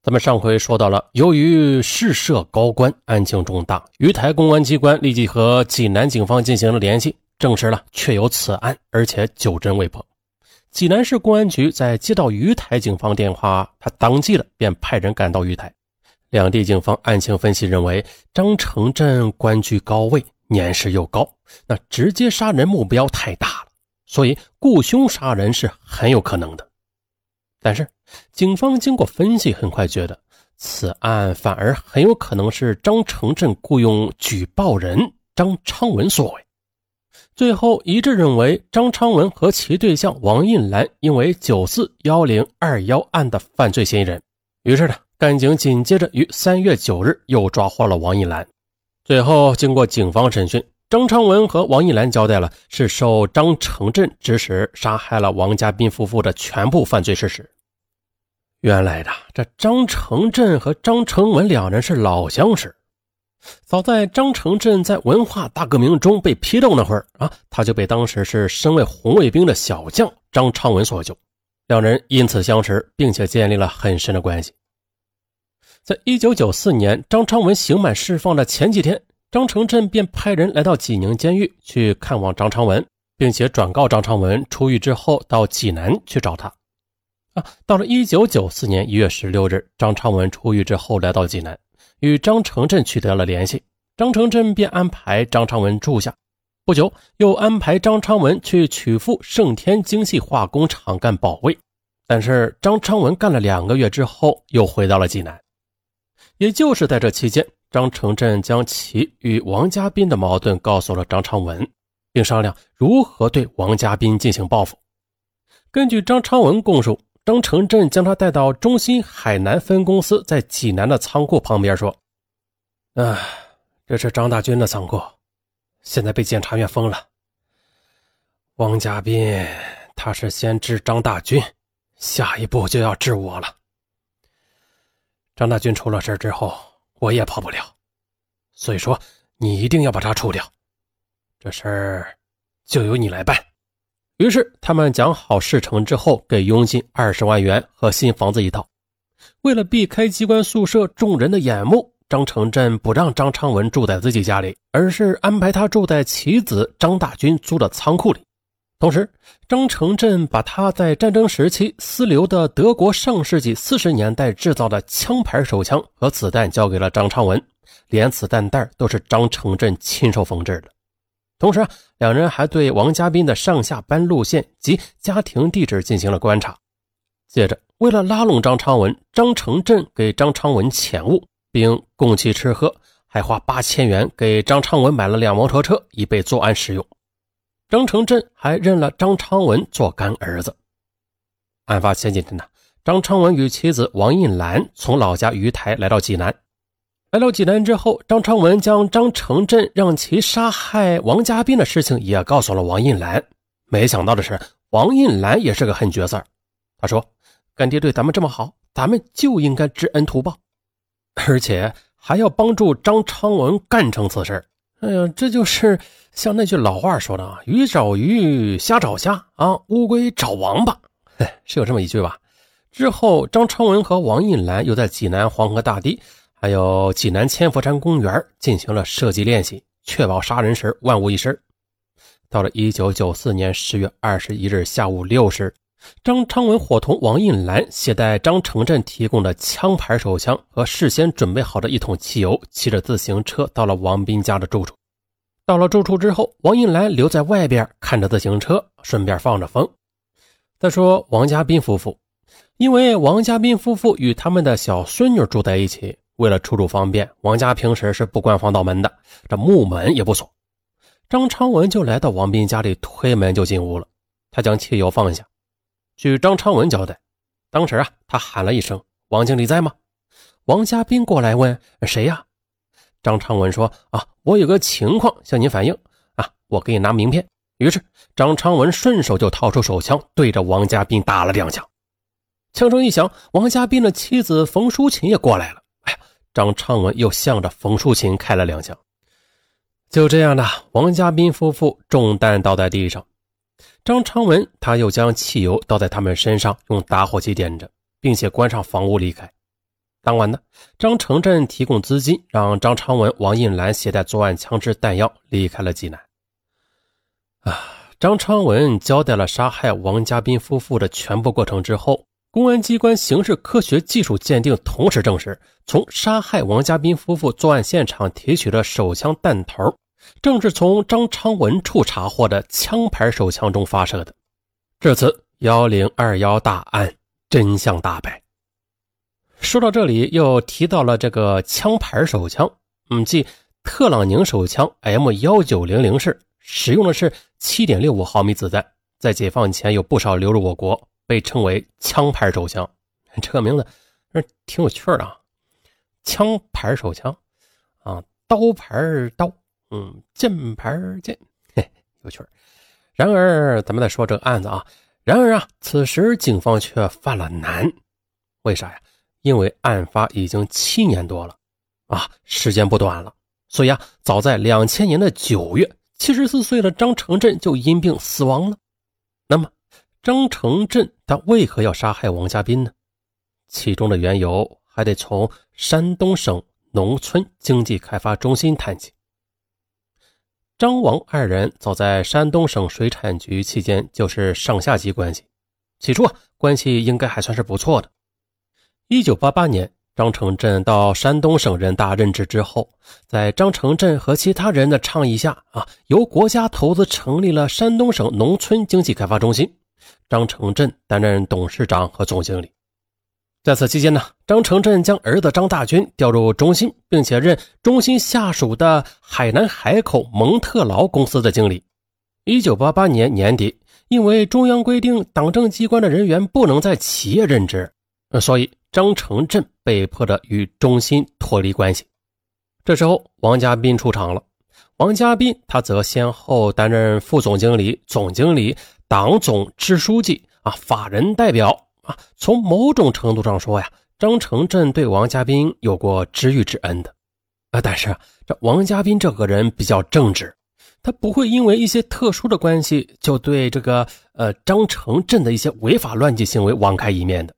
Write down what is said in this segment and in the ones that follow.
咱们上回说到了，由于事涉高官，案情重大，鱼台公安机关立即和济南警方进行了联系，证实了确有此案，而且九针未破。济南市公安局在接到鱼台警方电话，他当即了便派人赶到鱼台。两地警方案情分析认为，张成镇官居高位，年事又高，那直接杀人目标太大了，所以雇凶杀人是很有可能的。但是，警方经过分析，很快觉得此案反而很有可能是张成镇雇佣举报人张昌文所为。最后一致认为，张昌文和其对象王印兰因为九四幺零二幺案的犯罪嫌疑人。于是呢，干警紧接着于三月九日又抓获了王印兰。最后，经过警方审讯，张昌文和王印兰交代了是受张成镇指使杀害了王家斌夫妇的全部犯罪事实。原来的这张成镇和张成文两人是老相识，早在张成镇在文化大革命中被批斗那会儿啊，他就被当时是身为红卫兵的小将张昌文所救，两人因此相识，并且建立了很深的关系。在一九九四年张昌文刑满释放的前几天，张成镇便派人来到济宁监狱去看望张昌文，并且转告张昌文出狱之后到济南去找他。到了一九九四年一月十六日，张昌文出狱之后来到济南，与张成镇取得了联系。张成镇便安排张昌文住下，不久又安排张昌文去曲阜盛天精细化工厂干保卫。但是张昌文干了两个月之后，又回到了济南。也就是在这期间，张成镇将其与王家斌的矛盾告诉了张昌文，并商量如何对王家斌进行报复。根据张昌文供述。张成镇将他带到中心海南分公司在济南的仓库旁边，说：“啊，这是张大军的仓库，现在被检察院封了。王家斌他是先治张大军，下一步就要治我了。张大军出了事之后，我也跑不了，所以说你一定要把他除掉，这事儿就由你来办。”于是他们讲好事成之后，给佣金二十万元和新房子一套。为了避开机关宿舍众人的眼目，张成镇不让张昌文住在自己家里，而是安排他住在其子张大军租的仓库里。同时，张成镇把他在战争时期私留的德国上世纪四十年代制造的枪牌手枪和子弹交给了张昌文，连子弹袋都是张成镇亲手缝制的。同时，两人还对王家斌的上下班路线及家庭地址进行了观察。接着，为了拉拢张昌文，张成镇给张昌文钱物，并供其吃喝，还花八千元给张昌文买了辆摩托车，以备作案使用。张成镇还认了张昌文做干儿子。案发前几天呢，张昌文与妻子王印兰从老家鱼台来到济南。来到济南之后，张昌文将张成镇让其杀害王家斌的事情也告诉了王印兰。没想到的是，王印兰也是个狠角色。他说：“干爹对咱们这么好，咱们就应该知恩图报，而且还要帮助张昌文干成此事。”哎呀，这就是像那句老话说的啊：“鱼找鱼，虾找虾啊，乌龟找王八。”是有这么一句吧？之后，张昌文和王印兰又在济南黄河大堤。还有济南千佛山公园进行了射击练习，确保杀人时万无一失。到了一九九四年十月二十一日下午六时，张昌文伙同王印兰携带张成镇提供的枪牌手枪和事先准备好的一桶汽油，骑着自行车到了王斌家的住处。到了住处之后，王印兰留在外边看着自行车，顺便放着风。再说王家斌夫妇，因为王家斌夫妇与他们的小孙女住在一起。为了出入方便，王家平时是不关防盗门的，这木门也不锁。张昌文就来到王斌家里，推门就进屋了。他将汽油放下。据张昌文交代，当时啊，他喊了一声：“王经理在吗？”王家斌过来问：“谁呀？”张昌文说：“啊，我有个情况向您反映啊，我给你拿名片。”于是张昌文顺手就掏出手枪，对着王家斌打了两枪。枪声一响，王家斌的妻子冯淑琴也过来了。张昌文又向着冯淑琴开了两枪，就这样的，王家斌夫妇中弹倒在地上。张昌文他又将汽油倒在他们身上，用打火机点着，并且关上房屋离开。当晚呢，张成振提供资金，让张昌文、王印兰携带作案枪支弹药离开了济南。啊，张昌文交代了杀害王家斌夫妇的全部过程之后，公安机关刑事科学技术鉴定同时证实，从杀害王家斌夫妇作案现场提取的手枪弹头，正是从张昌文处查获的枪牌手枪中发射的。至此，幺零二幺大案真相大白。说到这里，又提到了这个枪牌手枪，嗯，即特朗宁手枪 M 幺九零零式，使用的是七点六五毫米子弹，在解放前有不少流入我国，被称为枪牌手枪。这个名字是挺有趣的啊，枪牌手枪啊，刀牌刀，嗯，剑牌剑，嘿，有趣然而，咱们再说这个案子啊，然而啊，此时警方却犯了难，为啥呀？因为案发已经七年多了，啊，时间不短了，所以啊，早在两千年的九月，七十四岁的张成振就因病死亡了。那么，张成振他为何要杀害王家斌呢？其中的缘由还得从山东省农村经济开发中心谈起。张王二人早在山东省水产局期间就是上下级关系，起初啊，关系应该还算是不错的。一九八八年，张成振到山东省人大任职之后，在张成振和其他人的倡议下，啊，由国家投资成立了山东省农村经济开发中心，张成振担任董事长和总经理。在此期间呢，张成振将儿子张大军调入中心，并且任中心下属的海南海口蒙特劳公司的经理。一九八八年年底，因为中央规定党政机关的人员不能在企业任职，所以。张成振被迫的与中心脱离关系。这时候，王家斌出场了。王家斌他则先后担任副总经理、总经理、党总支书记啊、法人代表啊。从某种程度上说呀，张成振对王家斌有过知遇之恩的啊。但是这王家斌这个人比较正直，他不会因为一些特殊的关系就对这个呃张成振的一些违法乱纪行为网开一面的。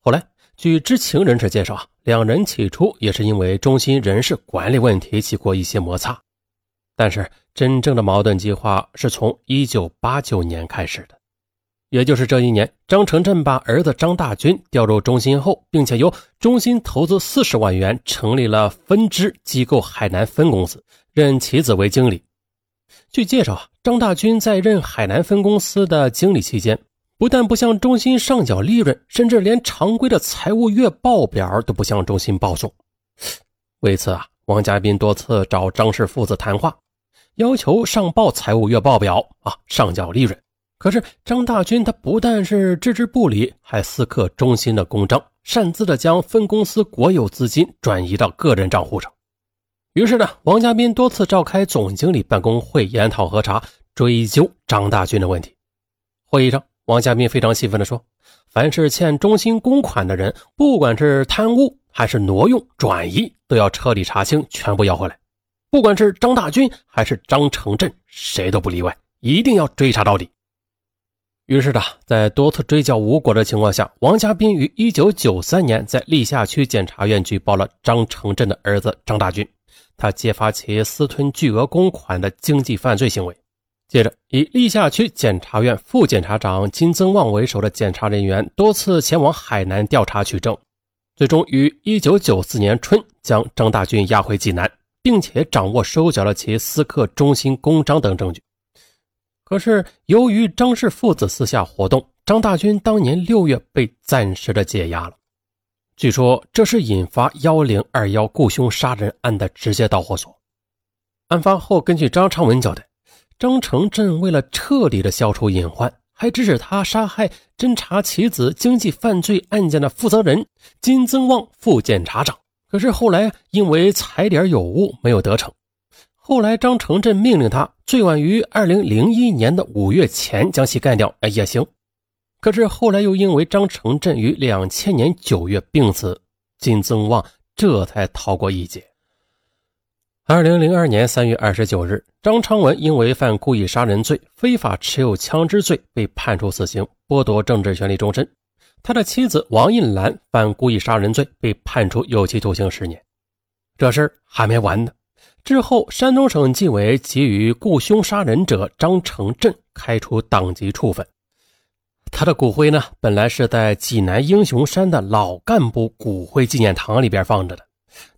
后来。据知情人士介绍啊，两人起初也是因为中心人事管理问题起过一些摩擦，但是真正的矛盾激化是从1989年开始的。也就是这一年，张成镇把儿子张大军调入中心后，并且由中心投资四十万元成立了分支机构海南分公司，任其子为经理。据介绍啊，张大军在任海南分公司的经理期间。不但不向中心上缴利润，甚至连常规的财务月报表都不向中心报送。为此啊，王家斌多次找张氏父子谈话，要求上报财务月报表啊，上缴利润。可是张大军他不但是置之不理，还私刻中心的公章，擅自的将分公司国有资金转移到个人账户上。于是呢，王家斌多次召开总经理办公会，研讨核查，追究张大军的问题。会议上。王家斌非常气愤地说：“凡是欠中心公款的人，不管是贪污还是挪用、转移，都要彻底查清，全部要回来。不管是张大军还是张成振，谁都不例外，一定要追查到底。”于是的，在多次追缴无果的情况下，王家斌于1993年在历下区检察院举报了张成振的儿子张大军，他揭发其私吞巨额公款的经济犯罪行为。接着，以历下区检察院副检察长金增旺为首的检察人员多次前往海南调查取证，最终于1994年春将张大军押回济南，并且掌握收缴了其私刻中心公章等证据。可是，由于张氏父子私下活动，张大军当年六月被暂时的解押了。据说，这是引发幺零二幺雇凶杀人案的直接导火索。案发后，根据张昌文交代。张成镇为了彻底的消除隐患，还指使他杀害侦查其子经济犯罪案件的负责人金增旺副检察长。可是后来因为踩点有误，没有得逞。后来张成振命令他最晚于二零零一年的五月前将其干掉，哎也行。可是后来又因为张成振于两千年九月病死，金增旺这才逃过一劫。二零零二年三月二十九日，张昌文因为犯故意杀人罪、非法持有枪支罪被判处死刑，剥夺政治权利终身。他的妻子王印兰犯故意杀人罪，被判处有期徒刑十年。这事还没完呢。之后，山东省纪委给予雇凶杀人者张成镇开除党籍处分。他的骨灰呢，本来是在济南英雄山的老干部骨灰纪念堂里边放着的。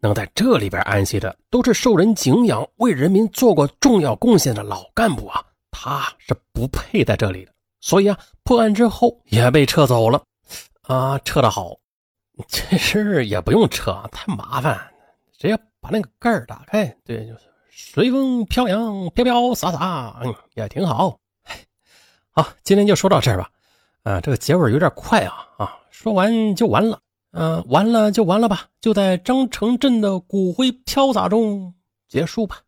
能在这里边安息的，都是受人敬仰、为人民做过重要贡献的老干部啊！他是不配在这里的。所以啊，破案之后也被撤走了。啊，撤的好，这事也不用撤，太麻烦。直接把那个盖儿打开，对，就是随风飘扬，飘飘洒洒，嗯，也挺好。好，今天就说到这儿吧。啊，这个结尾有点快啊啊，说完就完了。嗯，完了就完了吧，就在张成镇的骨灰飘洒中结束吧。